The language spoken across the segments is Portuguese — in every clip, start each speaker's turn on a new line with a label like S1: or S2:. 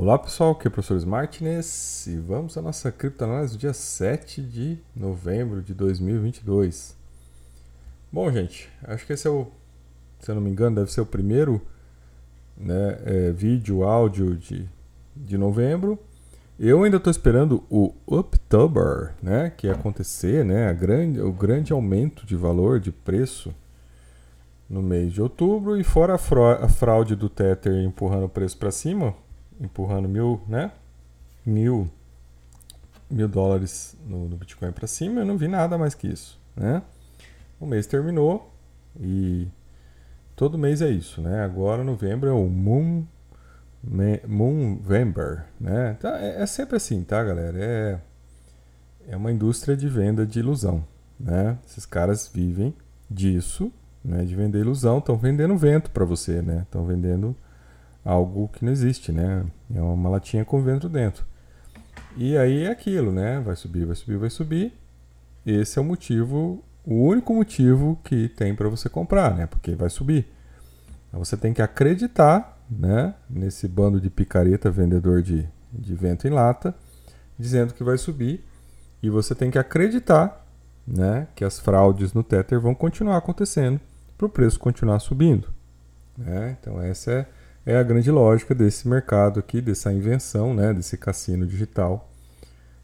S1: Olá pessoal, aqui é o professor Martinez e vamos à nossa criptoanálise do dia 7 de novembro de 2022. Bom, gente, acho que esse é o, se eu não me engano, deve ser o primeiro né, é, vídeo, áudio de, de novembro. Eu ainda estou esperando o October, né, que ia acontecer, né, grande, o grande aumento de valor, de preço no mês de outubro e fora a fraude do Tether empurrando o preço para cima, empurrando mil, né? Mil, mil dólares no, no Bitcoin para cima, eu não vi nada mais que isso, né? O mês terminou e todo mês é isso, né? Agora novembro é o Moon Moonvember, né? Então, é, é, sempre assim, tá, galera? É, é uma indústria de venda de ilusão, né? Esses caras vivem disso, né? De vender ilusão, estão vendendo vento para você, né? Estão vendendo algo que não existe, né? É uma latinha com vento dentro. E aí é aquilo, né? Vai subir, vai subir, vai subir. Esse é o motivo, o único motivo que tem para você comprar, né? Porque vai subir. Então você tem que acreditar, né? Nesse bando de picareta vendedor de, de vento em lata, dizendo que vai subir. E você tem que acreditar, né? Que as fraudes no Tether vão continuar acontecendo para o preço continuar subindo. Né? Então essa é é a grande lógica desse mercado aqui, dessa invenção, né, desse cassino digital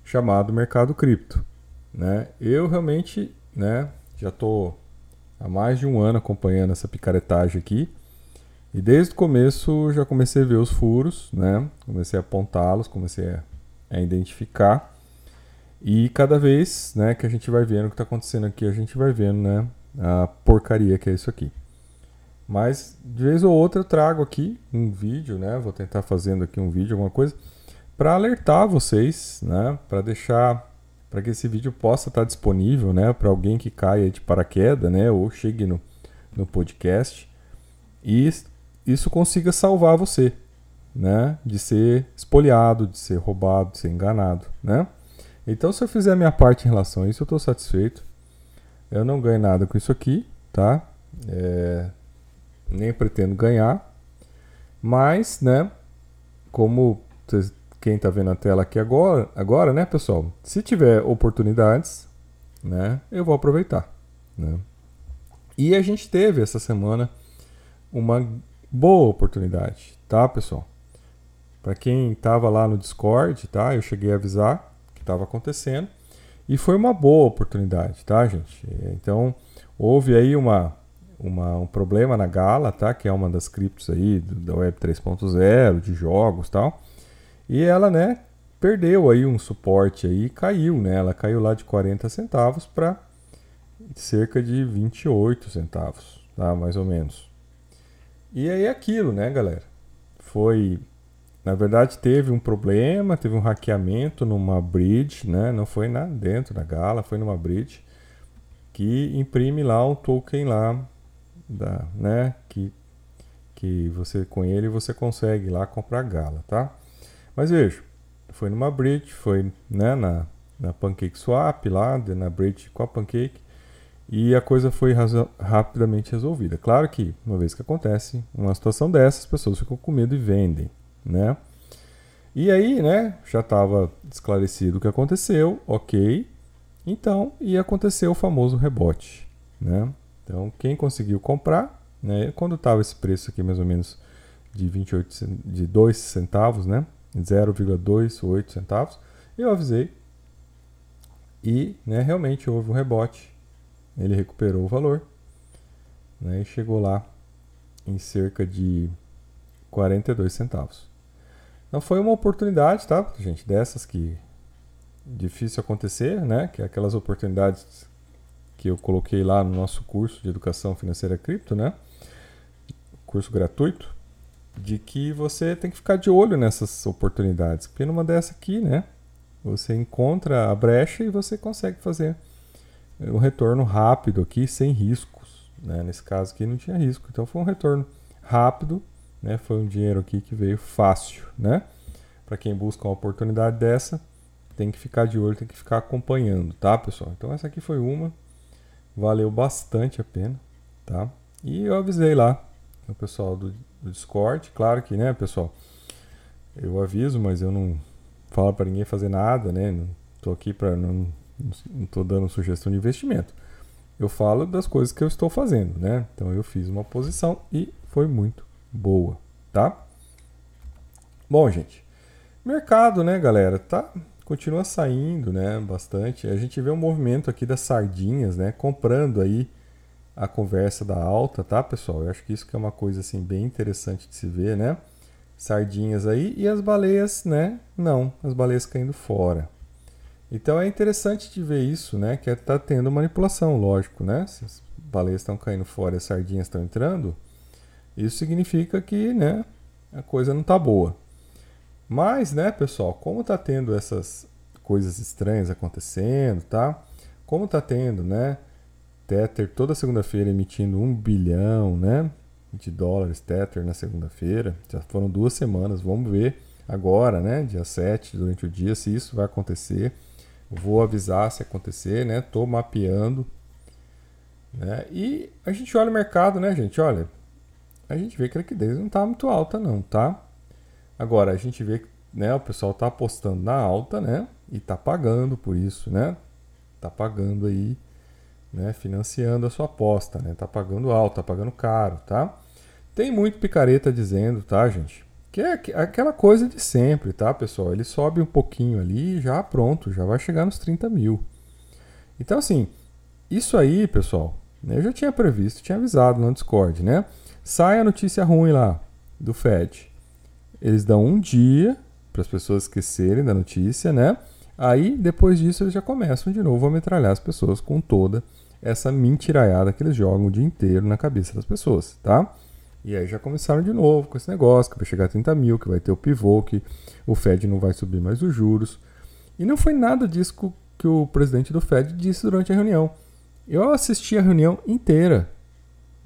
S1: chamado mercado cripto. Né? Eu realmente né, já estou há mais de um ano acompanhando essa picaretagem aqui. E desde o começo já comecei a ver os furos, né? comecei a apontá-los, comecei a, a, identificar. E cada vez né, que a gente vai vendo o que está acontecendo aqui, a gente vai vendo né, a porcaria que é isso aqui. Mas de vez ou outra eu trago aqui um vídeo, né? Vou tentar fazendo aqui um vídeo, alguma coisa, para alertar vocês, né? Para deixar, para que esse vídeo possa estar disponível, né? Para alguém que caia de paraquedas, né? Ou chegue no, no podcast e isso consiga salvar você, né? De ser espoliado, de ser roubado, de ser enganado, né? Então, se eu fizer a minha parte em relação a isso, eu estou satisfeito. Eu não ganho nada com isso aqui, tá? É, nem pretendo ganhar. Mas, né, como quem está vendo a tela aqui agora, agora, né, pessoal? Se tiver oportunidades, né, eu vou aproveitar, né? E a gente teve essa semana uma boa oportunidade, tá, pessoal? Para quem estava lá no Discord, tá? Eu cheguei a avisar que estava acontecendo e foi uma boa oportunidade, tá, gente? Então, houve aí uma uma, um problema na Gala, tá? Que é uma das criptos aí da Web 3.0, de jogos tal. E ela, né, perdeu aí um suporte aí e caiu, né? Ela caiu lá de 40 centavos para cerca de 28 centavos, tá? Mais ou menos. E aí aquilo, né, galera? Foi na verdade teve um problema, teve um hackeamento numa bridge, né? Não foi na dentro da Gala, foi numa bridge que imprime lá um token lá da, né, que, que você com ele você consegue lá comprar gala, tá? Mas veja, foi numa bridge, foi né, na, na Pancake Swap lá, na bridge com a Pancake, e a coisa foi rapidamente resolvida. Claro que, uma vez que acontece uma situação dessa, as pessoas ficam com medo e vendem, né? E aí, né, já estava esclarecido o que aconteceu, ok. Então, ia acontecer o famoso rebote, né? Então, quem conseguiu comprar, né, quando estava esse preço aqui mais ou menos de 28 de 2 centavos, né, 0,28 centavos, eu avisei e, né, realmente houve um rebote. Ele recuperou o valor, né, e chegou lá em cerca de 42 centavos. Então foi uma oportunidade, tá, gente, dessas que difícil acontecer, né, que é aquelas oportunidades que eu coloquei lá no nosso curso de educação financeira cripto, né? Curso gratuito, de que você tem que ficar de olho nessas oportunidades, porque numa dessa aqui, né, você encontra a brecha e você consegue fazer um retorno rápido aqui sem riscos, né? Nesse caso aqui não tinha risco, então foi um retorno rápido, né? Foi um dinheiro aqui que veio fácil, né? Para quem busca uma oportunidade dessa, tem que ficar de olho, tem que ficar acompanhando, tá, pessoal? Então essa aqui foi uma valeu bastante a pena, tá? E eu avisei lá o pessoal do, do Discord, claro que, né, pessoal, eu aviso, mas eu não falo para ninguém fazer nada, né? Não tô aqui para não, não tô dando sugestão de investimento. Eu falo das coisas que eu estou fazendo, né? Então eu fiz uma posição e foi muito boa, tá? Bom, gente, mercado, né, galera, tá continua saindo, né, bastante. A gente vê um movimento aqui das sardinhas, né, comprando aí a conversa da alta, tá, pessoal? Eu acho que isso que é uma coisa assim bem interessante de se ver, né? Sardinhas aí e as baleias, né? Não, as baleias caindo fora. Então é interessante de ver isso, né? Que está é, tendo manipulação, lógico, né? Se as baleias estão caindo fora e as sardinhas estão entrando, isso significa que, né? A coisa não está boa. Mas, né, pessoal, como está tendo essas coisas estranhas acontecendo, tá? Como está tendo, né? Tether toda segunda-feira emitindo um bilhão, né? De dólares Tether na segunda-feira. Já foram duas semanas. Vamos ver agora, né? Dia 7, durante o dia, se isso vai acontecer. vou avisar se acontecer, né? Tô mapeando. Né? E a gente olha o mercado, né, gente? Olha, a gente vê que a liquidez não está muito alta, não, tá? Agora, a gente vê que né, o pessoal está apostando na alta, né? E está pagando por isso, né? Está pagando aí né, financiando a sua aposta, né? Tá pagando alto, tá pagando caro, tá? Tem muito picareta dizendo, tá, gente? Que é aquela coisa de sempre, tá, pessoal? Ele sobe um pouquinho ali e já pronto, já vai chegar nos 30 mil. Então, assim, isso aí, pessoal, eu já tinha previsto, tinha avisado no Discord, né? Sai a notícia ruim lá do Fed. Eles dão um dia para as pessoas esquecerem da notícia, né? Aí, depois disso, eles já começam de novo a metralhar as pessoas com toda essa mentiraiada que eles jogam o dia inteiro na cabeça das pessoas, tá? E aí já começaram de novo com esse negócio, que vai chegar a 30 mil, que vai ter o pivô, que o Fed não vai subir mais os juros. E não foi nada disso que o presidente do Fed disse durante a reunião. Eu assisti a reunião inteira,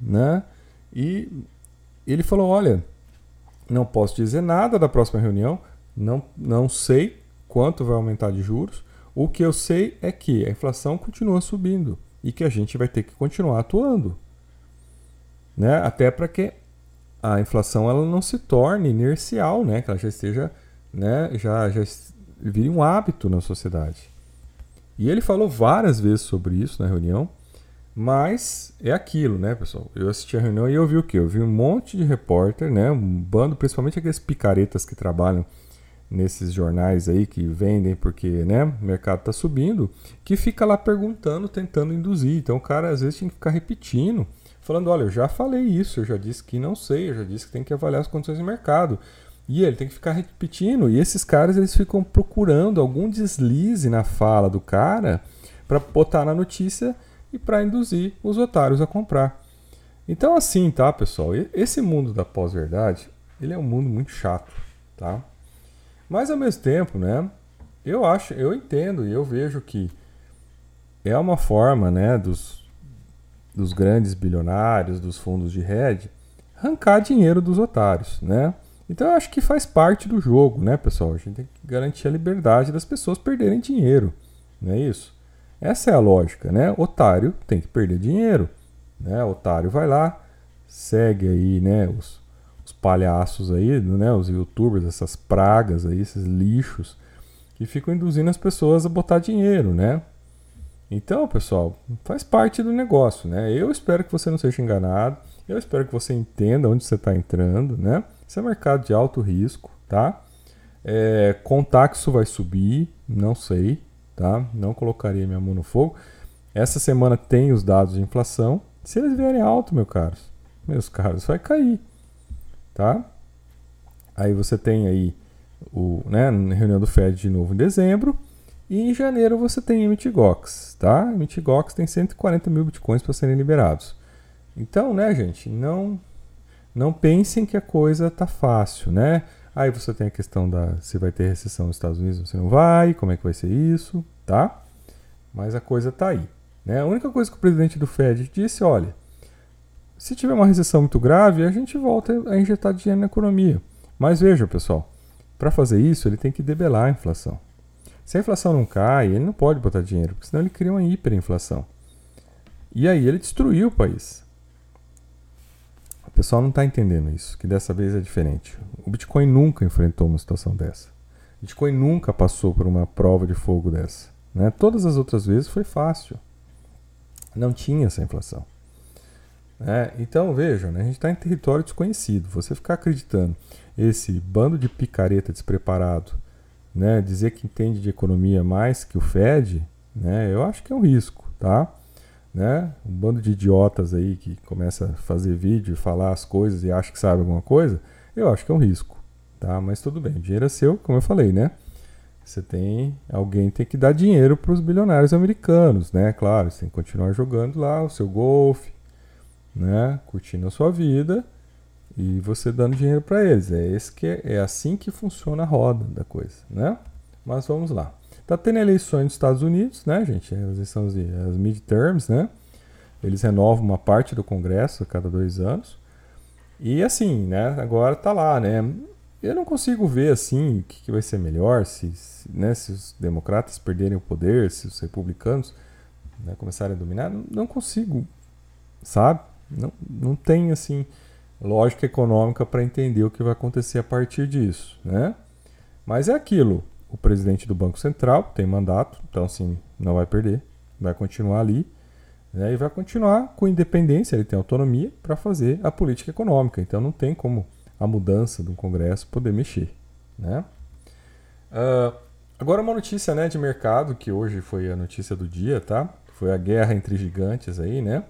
S1: né? E ele falou, olha, não posso dizer nada da próxima reunião, não, não sei quanto vai aumentar de juros. O que eu sei é que a inflação continua subindo e que a gente vai ter que continuar atuando. Né? Até para que a inflação ela não se torne inercial, né? que ela já esteja, né? já, já vire um hábito na sociedade. E ele falou várias vezes sobre isso na reunião, mas é aquilo, né, pessoal? Eu assisti a reunião e eu vi o quê? Eu vi um monte de repórter, né? Um bando, principalmente aqueles picaretas que trabalham nesses jornais aí que vendem porque né, o mercado está subindo, que fica lá perguntando, tentando induzir. Então o cara às vezes tem que ficar repetindo, falando: olha, eu já falei isso, eu já disse que não sei, eu já disse que tem que avaliar as condições de mercado. E ele tem que ficar repetindo. E esses caras eles ficam procurando algum deslize na fala do cara para botar na notícia e para induzir os otários a comprar. Então assim, tá, pessoal? Esse mundo da pós-verdade, ele é um mundo muito chato, tá? Mas ao mesmo tempo, né? Eu acho, eu entendo e eu vejo que é uma forma, né, dos, dos grandes bilionários, dos fundos de hedge, arrancar dinheiro dos otários, né? Então eu acho que faz parte do jogo, né, pessoal? A gente tem que garantir a liberdade das pessoas perderem dinheiro, não é isso? Essa é a lógica, né? Otário tem que perder dinheiro, né? Otário vai lá, segue aí, né, os, os palhaços aí, né, os youtubers, essas pragas aí, esses lixos, que ficam induzindo as pessoas a botar dinheiro, né? Então, pessoal, faz parte do negócio, né? Eu espero que você não seja enganado, eu espero que você entenda onde você está entrando, né? Isso é mercado de alto risco, tá? É, Contaxo vai subir, não sei, tá? Não colocaria minha mão no fogo. Essa semana tem os dados de inflação. Se eles vierem alto, meus caros, meus caros, vai cair tá? Aí você tem aí o, né, reunião do Fed de novo em dezembro. E em janeiro você tem MTGOX, tá? MTGOX tem 140 mil bitcoins para serem liberados. Então, né, gente, não não pensem que a coisa tá fácil, né? Aí você tem a questão da se vai ter recessão nos Estados Unidos se não vai, como é que vai ser isso, tá? Mas a coisa tá aí, né? A única coisa que o presidente do Fed disse, olha, se tiver uma recessão muito grave, a gente volta a injetar dinheiro na economia. Mas veja, pessoal, para fazer isso, ele tem que debelar a inflação. Se a inflação não cai, ele não pode botar dinheiro, porque senão ele cria uma hiperinflação. E aí ele destruiu o país. Pessoal não está entendendo isso, que dessa vez é diferente. O Bitcoin nunca enfrentou uma situação dessa. O Bitcoin nunca passou por uma prova de fogo dessa. Né? Todas as outras vezes foi fácil. Não tinha essa inflação. É, então vejam, né, a gente está em território desconhecido. Você ficar acreditando esse bando de picareta despreparado, né, dizer que entende de economia mais que o Fed, né, eu acho que é um risco, tá? Né? Um bando de idiotas aí que começa a fazer vídeo falar as coisas e acha que sabe alguma coisa, eu acho que é um risco, tá? Mas tudo bem, o dinheiro é seu, como eu falei, né? Você tem, alguém tem que dar dinheiro para os bilionários americanos, né? Claro, você tem que continuar jogando lá o seu golfe, né? Curtindo a sua vida e você dando dinheiro para eles. É esse que é, é assim que funciona a roda da coisa, né? Mas vamos lá. Tá tendo eleições nos Estados Unidos, né, gente? As eleições, as midterms, né? Eles renovam uma parte do Congresso a cada dois anos. E assim, né? Agora tá lá, né? Eu não consigo ver assim o que, que vai ser melhor se, se, né, se os democratas perderem o poder, se os republicanos né, começarem a dominar. Não, não consigo, sabe? Não, não tem assim lógica econômica para entender o que vai acontecer a partir disso, né? Mas é aquilo o presidente do Banco Central, tem mandato, então assim, não vai perder, vai continuar ali né, e vai continuar com independência, ele tem autonomia para fazer a política econômica, então não tem como a mudança do Congresso poder mexer. Né? Uh, agora uma notícia né, de mercado, que hoje foi a notícia do dia, tá? Foi a guerra entre gigantes aí, né?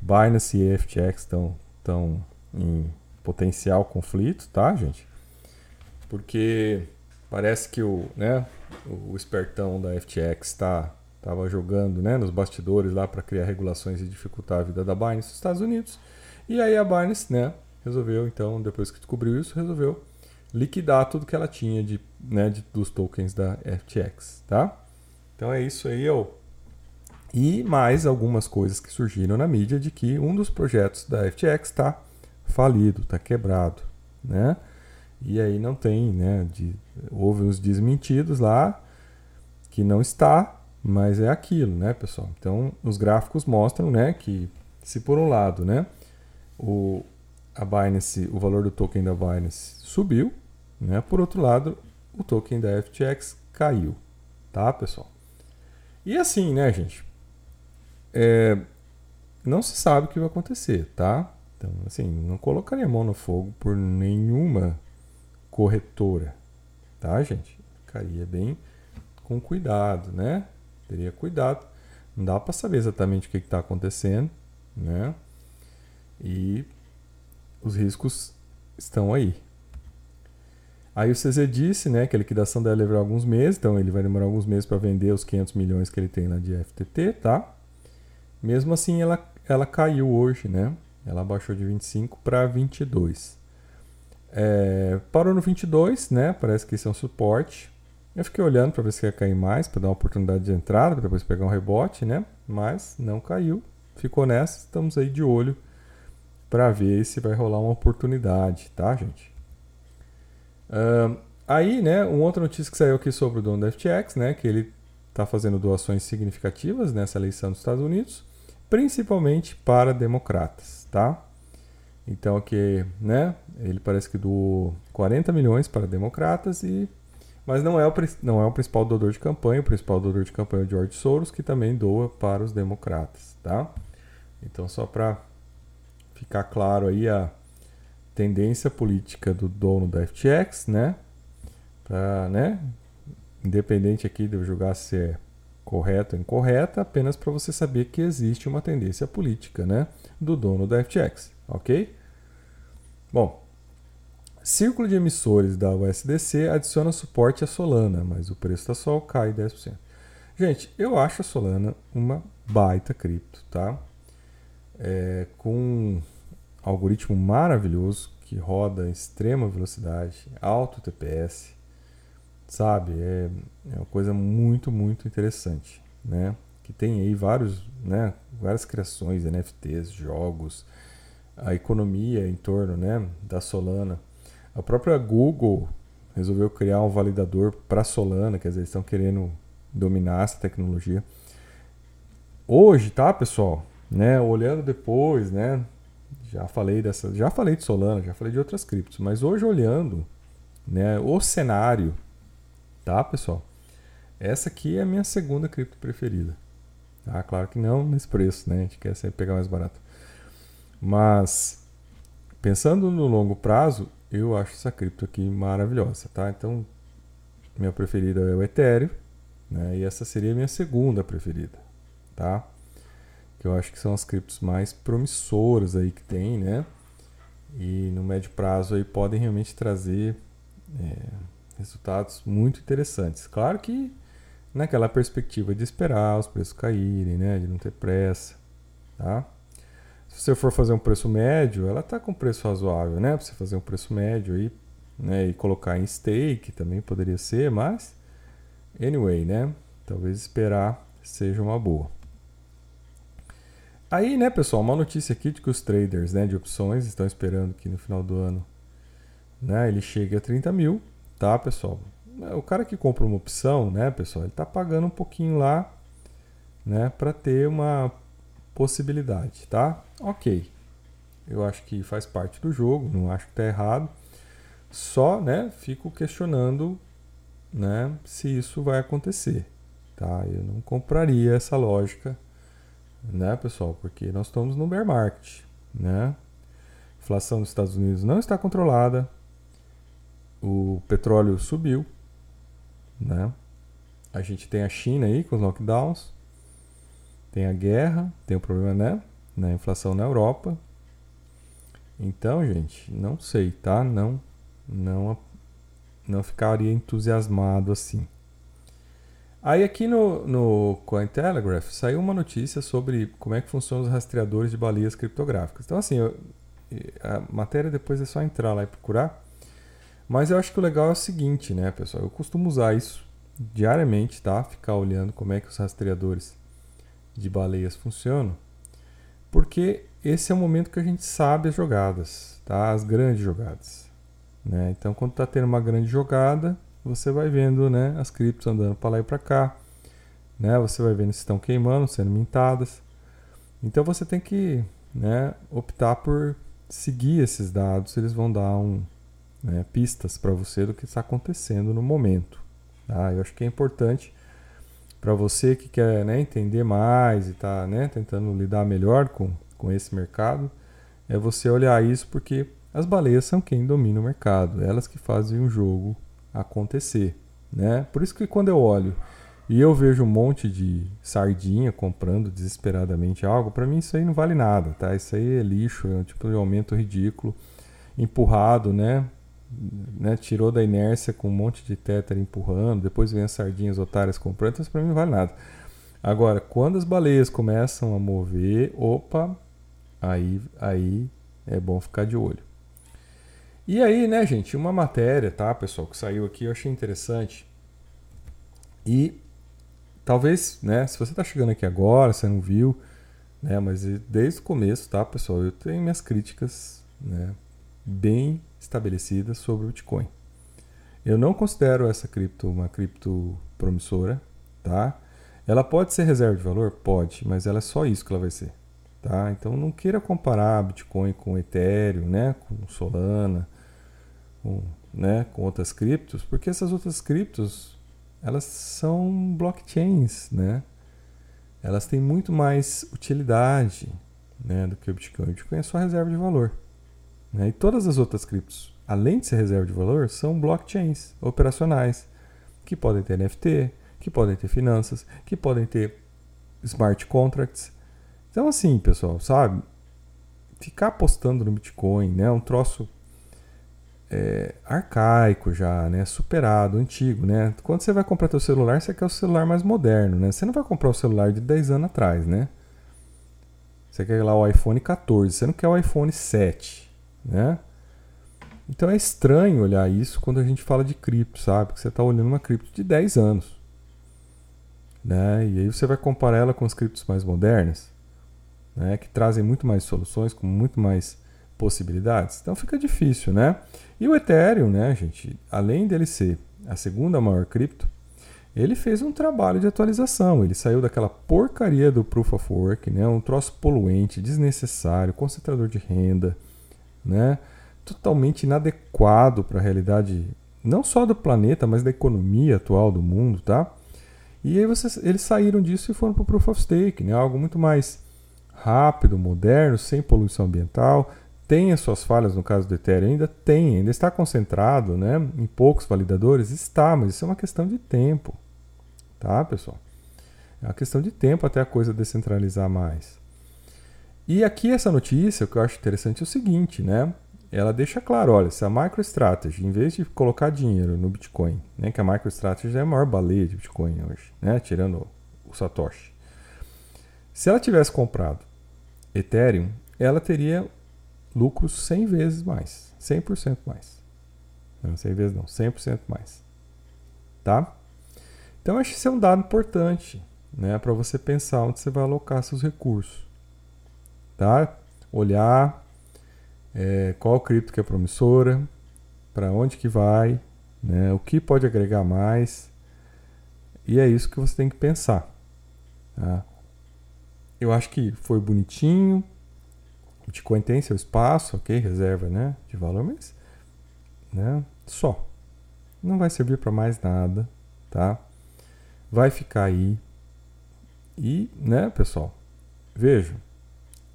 S1: Binance e FTX estão tão em potencial conflito, tá, gente? Porque Parece que o, né, o espertão da FTX está estava jogando né, nos bastidores lá para criar regulações e dificultar a vida da Binance nos Estados Unidos. E aí a Binance né, resolveu, então, depois que descobriu isso, resolveu liquidar tudo que ela tinha de, né, de, dos tokens da FTX. Tá? Então é isso aí. Ó. E mais algumas coisas que surgiram na mídia de que um dos projetos da FTX está falido, está quebrado. Né? E aí não tem, né? De, houve uns desmentidos lá que não está, mas é aquilo, né, pessoal? Então, os gráficos mostram, né, que se por um lado, né, o a Binance, o valor do token da Binance subiu, né? Por outro lado, o token da FTX caiu, tá, pessoal? E assim, né, gente? É, não se sabe o que vai acontecer, tá? Então, assim, não colocaria a mão no fogo por nenhuma corretora, tá, gente? Ficaria bem com cuidado, né? Teria cuidado. Não dá para saber exatamente o que está acontecendo, né? E os riscos estão aí. Aí o CZ disse, né, que a liquidação deve levar alguns meses, então ele vai demorar alguns meses para vender os 500 milhões que ele tem lá de FTT, tá? Mesmo assim, ela, ela caiu hoje, né? Ela baixou de 25 para 22. É, parou no 22, né? Parece que esse é um suporte. Eu fiquei olhando para ver se ia cair mais, para dar uma oportunidade de entrada, para depois pegar um rebote, né? Mas não caiu. Ficou nessa. Estamos aí de olho para ver se vai rolar uma oportunidade, tá, gente? Aí, né? Uma outra notícia que saiu aqui sobre o dono da FTX, né? Que ele está fazendo doações significativas nessa eleição dos Estados Unidos, principalmente para democratas, tá? Então aqui, né, ele parece que doou 40 milhões para democratas e mas não é o não é o principal doador de campanha, o principal doador de campanha é o George Soros, que também doa para os democratas, tá? Então só para ficar claro aí a tendência política do dono da FTX, né? Para, né, independente aqui de eu julgar se é correto ou incorreta, apenas para você saber que existe uma tendência política, né, do dono da FTX ok? Bom, círculo de emissores da USDC adiciona suporte à Solana, mas o preço da Sol cai 10%. Gente, eu acho a Solana uma baita cripto, tá? É, com um algoritmo maravilhoso que roda em extrema velocidade, alto TPS, sabe? É, é uma coisa muito, muito interessante, né? Que tem aí vários, né, várias criações, NFTs, jogos, a economia em torno né, da Solana. A própria Google resolveu criar um validador para Solana, quer dizer, eles estão querendo dominar essa tecnologia. Hoje, tá, pessoal? Né, olhando depois, né, Já falei dessa, já falei de Solana, já falei de outras criptos, mas hoje olhando, né, o cenário, tá, pessoal? Essa aqui é a minha segunda cripto preferida. Ah, claro que não nesse preço, né? A gente quer sempre pegar mais barato. Mas pensando no longo prazo, eu acho essa cripto aqui maravilhosa, tá? Então, minha preferida é o Ethereum, né? E essa seria a minha segunda preferida, tá? Que eu acho que são as criptos mais promissoras aí que tem, né? E no médio prazo aí podem realmente trazer é, resultados muito interessantes. Claro que naquela perspectiva de esperar os preços caírem, né? De não ter pressa, tá? Se você for fazer um preço médio, ela está com preço razoável, né? Para você fazer um preço médio aí, né? E colocar em stake também poderia ser, mas anyway, né? Talvez esperar seja uma boa. Aí, né, pessoal, uma notícia aqui de que os traders né, de opções estão esperando que no final do ano né, ele chegue a 30 mil, tá, pessoal? O cara que compra uma opção, né, pessoal, ele está pagando um pouquinho lá, né, para ter uma possibilidade, tá? Ok. Eu acho que faz parte do jogo, não acho que está errado. Só, né, fico questionando, né, se isso vai acontecer, tá? Eu não compraria essa lógica, né, pessoal? Porque nós estamos no bear market, né? A inflação nos Estados Unidos não está controlada. O petróleo subiu, né? A gente tem a China aí com os lockdowns. Tem a guerra, tem o problema, né? Na inflação na Europa. Então, gente, não sei, tá? Não, não, não ficaria entusiasmado assim. Aí aqui no, no Cointelegraph saiu uma notícia sobre como é que funcionam os rastreadores de baleias criptográficas. Então, assim, eu, a matéria depois é só entrar lá e procurar. Mas eu acho que o legal é o seguinte, né, pessoal? Eu costumo usar isso diariamente, tá? Ficar olhando como é que os rastreadores de baleias funcionam, porque esse é o momento que a gente sabe as jogadas, tá? As grandes jogadas. Né? Então, quando está tendo uma grande jogada, você vai vendo né, as criptos andando para lá e para cá. Né? Você vai vendo se estão queimando, sendo mintadas. Então, você tem que né, optar por seguir esses dados. Eles vão dar um, né, pistas para você do que está acontecendo no momento. Tá? Eu acho que é importante para você que quer né, entender mais e está né, tentando lidar melhor com, com esse mercado, é você olhar isso porque as baleias são quem domina o mercado, elas que fazem o jogo acontecer. Né? Por isso que quando eu olho e eu vejo um monte de sardinha comprando desesperadamente algo, para mim isso aí não vale nada, tá? Isso aí é lixo, é um tipo de aumento ridículo, empurrado, né? Né, tirou da inércia com um monte de tétara empurrando, depois vem as sardinhas otárias comprando, então isso para mim não vale nada. Agora, quando as baleias começam a mover, opa, aí, aí é bom ficar de olho. E aí, né, gente, uma matéria, tá, pessoal, que saiu aqui, eu achei interessante. E talvez, né, se você está chegando aqui agora, você não viu, né, mas desde o começo, tá, pessoal, eu tenho minhas críticas, né, bem estabelecidas sobre o Bitcoin. Eu não considero essa cripto uma cripto promissora, tá? Ela pode ser reserva de valor? Pode, mas ela é só isso que ela vai ser, tá? Então não queira comparar Bitcoin com Ethereum, né? Com Solana, com, né? com outras criptos, porque essas outras criptos elas são blockchains, né? Elas têm muito mais utilidade, né, do que o Bitcoin. O Bitcoin é só reserva de valor. Né? E todas as outras criptos, além de ser reserva de valor, são blockchains operacionais, que podem ter NFT, que podem ter finanças, que podem ter smart contracts. Então, assim, pessoal, sabe? Ficar apostando no Bitcoin né, é um troço é, arcaico já, né? Superado, antigo, né? Quando você vai comprar teu celular, você quer o celular mais moderno, né? Você não vai comprar o celular de 10 anos atrás, né? Você quer lá o iPhone 14, você não quer o iPhone 7 né? Então é estranho olhar isso quando a gente fala de cripto, sabe? Que você está olhando uma cripto de 10 anos. Né? E aí você vai comparar ela com as criptos mais modernas, né? que trazem muito mais soluções, com muito mais possibilidades. Então fica difícil, né? E o Ethereum, né, gente, além dele ser a segunda maior cripto, ele fez um trabalho de atualização. Ele saiu daquela porcaria do Proof of Work, né? um troço poluente, desnecessário, concentrador de renda, né? totalmente inadequado para a realidade não só do planeta, mas da economia atual do mundo, tá? E aí vocês, eles saíram disso e foram para o Proof of Stake, né? algo muito mais rápido, moderno, sem poluição ambiental. Tem as suas falhas no caso do Ethereum, ainda tem, ainda está concentrado né? em poucos validadores, está, mas isso é uma questão de tempo. Tá, pessoal? É uma questão de tempo até a coisa descentralizar mais. E aqui essa notícia, o que eu acho interessante é o seguinte, né? Ela deixa claro, olha, se a MicroStrategy, em vez de colocar dinheiro no Bitcoin, né, que a MicroStrategy é a maior baleia de Bitcoin hoje, né, tirando o Satoshi. Se ela tivesse comprado Ethereum, ela teria lucros 100 vezes mais, 100% mais. Não 100 vezes não, 100% mais. Tá? Então, acho que isso é um dado importante né, para você pensar onde você vai alocar seus recursos. Olhar é, qual cripto que é promissora, para onde que vai, né, o que pode agregar mais. E é isso que você tem que pensar. Tá? Eu acho que foi bonitinho. O Bitcoin tem seu espaço, ok? Reserva né, de valor, mas né, só. Não vai servir para mais nada, tá? vai ficar aí. E, né, pessoal, vejam,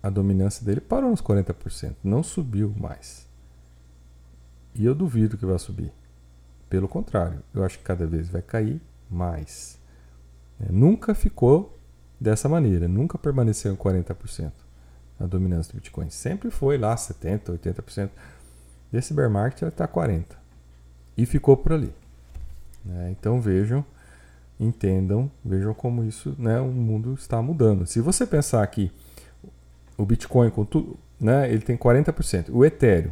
S1: a dominância dele parou nos 40%, não subiu mais. E eu duvido que vai subir. Pelo contrário, eu acho que cada vez vai cair mais. É, nunca ficou dessa maneira, nunca permaneceu em 40% a dominância do Bitcoin. Sempre foi lá 70%, 80%. Desse bear market ela está 40%. E ficou por ali. É, então vejam entendam, vejam como isso, né, o mundo está mudando. Se você pensar que o Bitcoin com tudo, né, ele tem 40%, o Ethereum,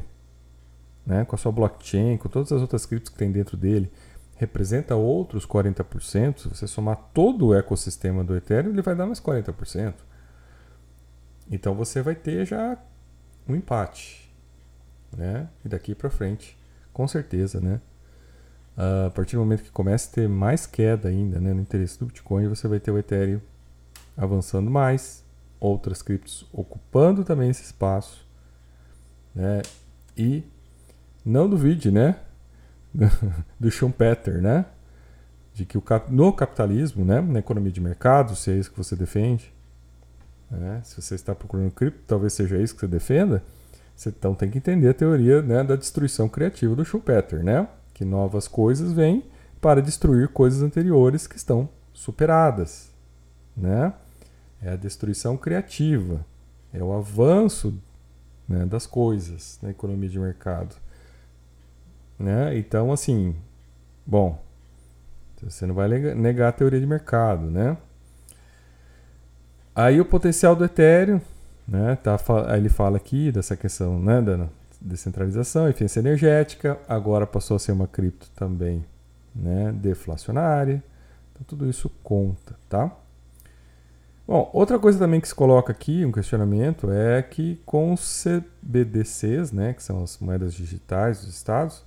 S1: né, com a sua blockchain, com todas as outras criptos que tem dentro dele, representa outros 40%, se você somar todo o ecossistema do Ethereum, ele vai dar mais 40%. Então você vai ter já um empate, né? E daqui para frente, com certeza, né? Uh, a partir do momento que começa a ter mais queda ainda né, no interesse do Bitcoin, você vai ter o Ethereum avançando mais, outras criptos ocupando também esse espaço. Né? E não duvide né, do Schumpeter, né? de que o, no capitalismo, né, na economia de mercado, se é isso que você defende, né, se você está procurando cripto, talvez seja isso que você defenda, você então tem que entender a teoria né, da destruição criativa do Schumpeter, né? que novas coisas vêm para destruir coisas anteriores que estão superadas, né? É a destruição criativa, é o avanço né, das coisas na economia de mercado, né? Então, assim, bom, você não vai negar a teoria de mercado, né? Aí o potencial do Ethereum, né? Tá, ele fala aqui dessa questão, né, da descentralização, eficiência energética, agora passou a ser uma cripto também né, deflacionária. Então tudo isso conta, tá? Bom, outra coisa também que se coloca aqui, um questionamento, é que com os CBDCs, né, que são as moedas digitais dos estados,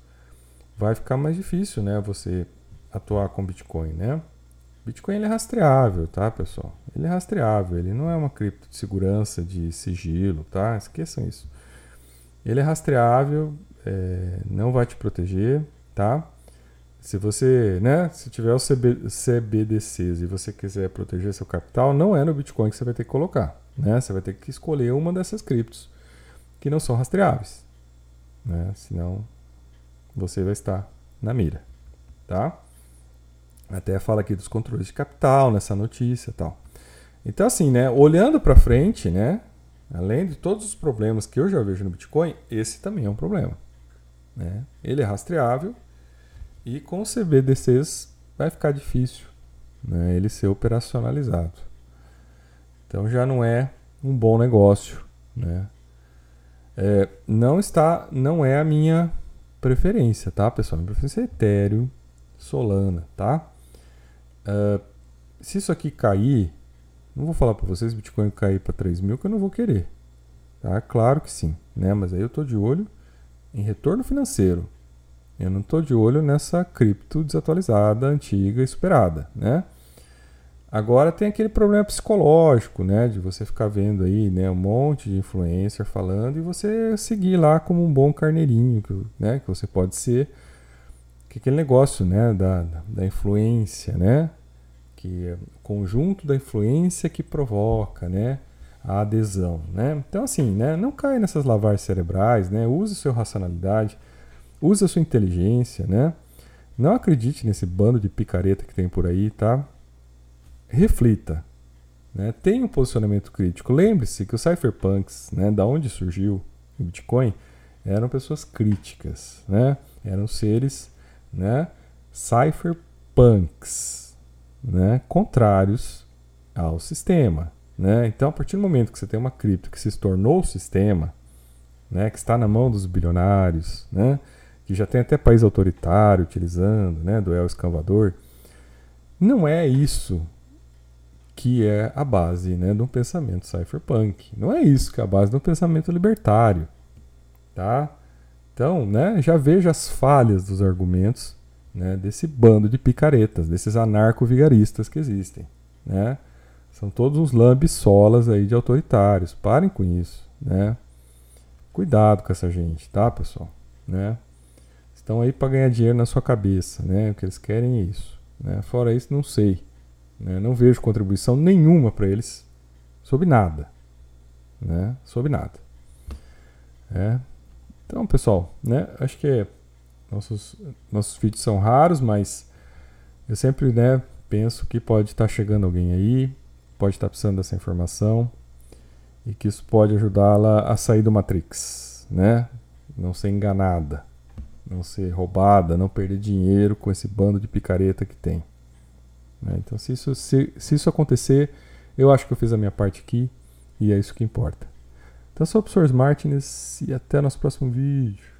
S1: vai ficar mais difícil, né, você atuar com Bitcoin, né? Bitcoin ele é rastreável, tá, pessoal? Ele é rastreável, ele não é uma cripto de segurança, de sigilo, tá? Esqueçam isso. Ele é rastreável, é, não vai te proteger, tá? Se você, né, se tiver os CB, CBDCs e você quiser proteger seu capital, não é no Bitcoin que você vai ter que colocar, né? Você vai ter que escolher uma dessas criptos que não são rastreáveis, né? Senão você vai estar na mira, tá? Até fala aqui dos controles de capital nessa notícia, tal. Então assim, né, olhando para frente, né, Além de todos os problemas que eu já vejo no Bitcoin, esse também é um problema. Né? Ele é rastreável e com CBDCs vai ficar difícil né, ele ser operacionalizado. Então já não é um bom negócio. Né? É, não está, não é a minha preferência, tá, pessoal? Minha preferência é Ethereum, Solana, tá? Uh, se isso aqui cair, não vou falar para vocês Bitcoin cair para 3 mil que eu não vou querer. Tá? Claro que sim, né? Mas aí eu estou de olho em retorno financeiro. Eu não estou de olho nessa cripto desatualizada, antiga e superada, né? Agora tem aquele problema psicológico, né, de você ficar vendo aí, né, um monte de influencer falando e você seguir lá como um bom carneirinho, né, que você pode ser, que aquele negócio, né, da, da influência, né, que é o conjunto da influência que provoca, né, a adesão, né. Então assim, né, não caia nessas lavagens cerebrais, né, use sua racionalidade, use a sua inteligência, né, não acredite nesse bando de picareta que tem por aí, tá? reflita. Né? Tenha um posicionamento crítico. Lembre-se que os cypherpunks, né, da onde surgiu o Bitcoin, eram pessoas críticas. Né? Eram seres né, cypherpunks, né, contrários ao sistema. Né? Então, a partir do momento que você tem uma cripto que se tornou o sistema, né, que está na mão dos bilionários, né, que já tem até país autoritário utilizando, né, do El Escavador, não é isso que é a base né, de um pensamento cypherpunk. Não é isso que é a base de um pensamento libertário. Tá? Então, né, já veja as falhas dos argumentos né, desse bando de picaretas, desses anarco-vigaristas que existem. Né? São todos uns lambisolas aí de autoritários. Parem com isso. Né? Cuidado com essa gente, tá, pessoal? Né? Estão aí para ganhar dinheiro na sua cabeça. Né? O que eles querem é isso. Né? Fora isso, não sei. Né? Não vejo contribuição nenhuma para eles sobre nada. Né? Sobre nada. É. Então, pessoal, né? acho que nossos, nossos vídeos são raros, mas eu sempre né, penso que pode estar tá chegando alguém aí, pode estar tá precisando dessa informação e que isso pode ajudá-la a sair do Matrix, né? Não ser enganada, não ser roubada, não perder dinheiro com esse bando de picareta que tem. Né? Então, se isso, se, se isso acontecer, eu acho que eu fiz a minha parte aqui e é isso que importa. Então, sou o professor Martins e até nosso próximo vídeo.